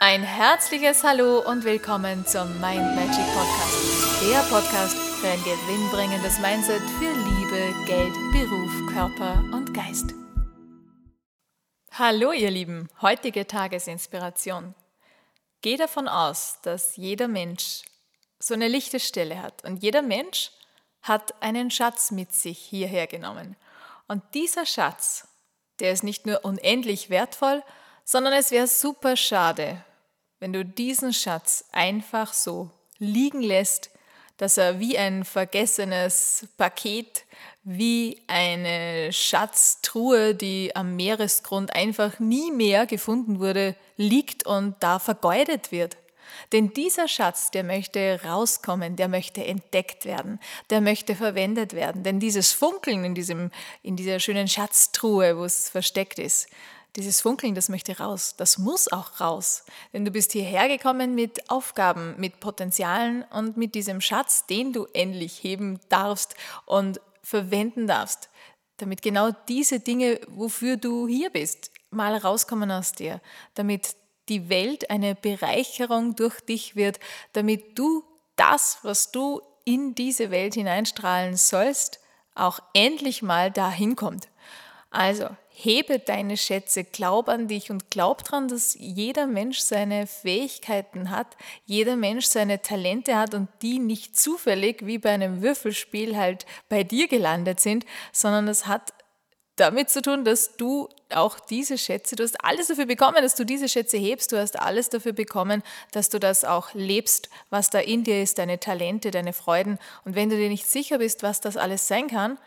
Ein herzliches Hallo und willkommen zum Mind Magic Podcast. Der Podcast für ein gewinnbringendes Mindset für Liebe, Geld, Beruf, Körper und Geist. Hallo ihr Lieben, heutige Tagesinspiration. Geh davon aus, dass jeder Mensch so eine lichte Stelle hat und jeder Mensch hat einen Schatz mit sich hierher genommen. Und dieser Schatz, der ist nicht nur unendlich wertvoll, sondern es wäre super schade, wenn du diesen Schatz einfach so liegen lässt, dass er wie ein vergessenes Paket, wie eine Schatztruhe, die am Meeresgrund einfach nie mehr gefunden wurde, liegt und da vergeudet wird. Denn dieser Schatz, der möchte rauskommen, der möchte entdeckt werden, der möchte verwendet werden. Denn dieses Funkeln in, diesem, in dieser schönen Schatztruhe, wo es versteckt ist, dieses Funkeln, das möchte raus, das muss auch raus. Denn du bist hierher gekommen mit Aufgaben, mit Potenzialen und mit diesem Schatz, den du endlich heben darfst und verwenden darfst, damit genau diese Dinge, wofür du hier bist, mal rauskommen aus dir, damit die Welt eine Bereicherung durch dich wird, damit du das, was du in diese Welt hineinstrahlen sollst, auch endlich mal dahin kommt. Also hebe deine Schätze, glaub an dich und glaub daran, dass jeder Mensch seine Fähigkeiten hat, jeder Mensch seine Talente hat und die nicht zufällig wie bei einem Würfelspiel halt bei dir gelandet sind, sondern es hat damit zu tun, dass du auch diese Schätze, du hast alles dafür bekommen, dass du diese Schätze hebst, du hast alles dafür bekommen, dass du das auch lebst, was da in dir ist, deine Talente, deine Freuden. Und wenn du dir nicht sicher bist, was das alles sein kann,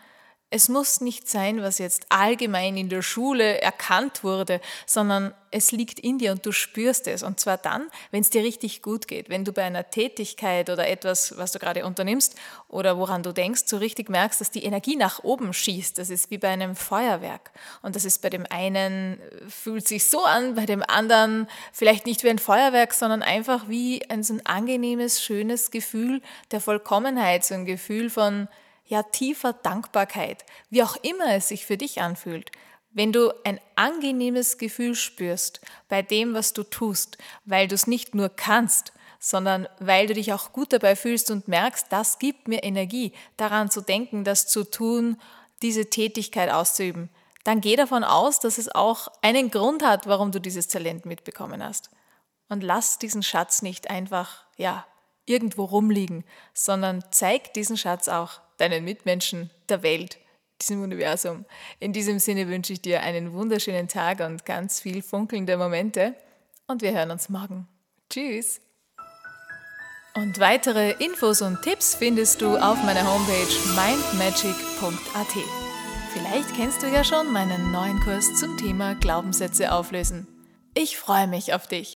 es muss nicht sein, was jetzt allgemein in der Schule erkannt wurde, sondern es liegt in dir und du spürst es. Und zwar dann, wenn es dir richtig gut geht, wenn du bei einer Tätigkeit oder etwas, was du gerade unternimmst oder woran du denkst, so richtig merkst, dass die Energie nach oben schießt. Das ist wie bei einem Feuerwerk. Und das ist bei dem einen, fühlt sich so an, bei dem anderen vielleicht nicht wie ein Feuerwerk, sondern einfach wie ein so ein angenehmes, schönes Gefühl der Vollkommenheit, so ein Gefühl von, ja tiefer Dankbarkeit, wie auch immer es sich für dich anfühlt, wenn du ein angenehmes Gefühl spürst bei dem, was du tust, weil du es nicht nur kannst, sondern weil du dich auch gut dabei fühlst und merkst, das gibt mir Energie, daran zu denken, das zu tun, diese Tätigkeit auszuüben, dann geh davon aus, dass es auch einen Grund hat, warum du dieses Talent mitbekommen hast. Und lass diesen Schatz nicht einfach, ja, irgendwo rumliegen, sondern zeig diesen Schatz auch deinen Mitmenschen, der Welt, diesem Universum. In diesem Sinne wünsche ich dir einen wunderschönen Tag und ganz viel funkelnde Momente und wir hören uns morgen. Tschüss! Und weitere Infos und Tipps findest du auf meiner Homepage mindmagic.at. Vielleicht kennst du ja schon meinen neuen Kurs zum Thema Glaubenssätze auflösen. Ich freue mich auf dich.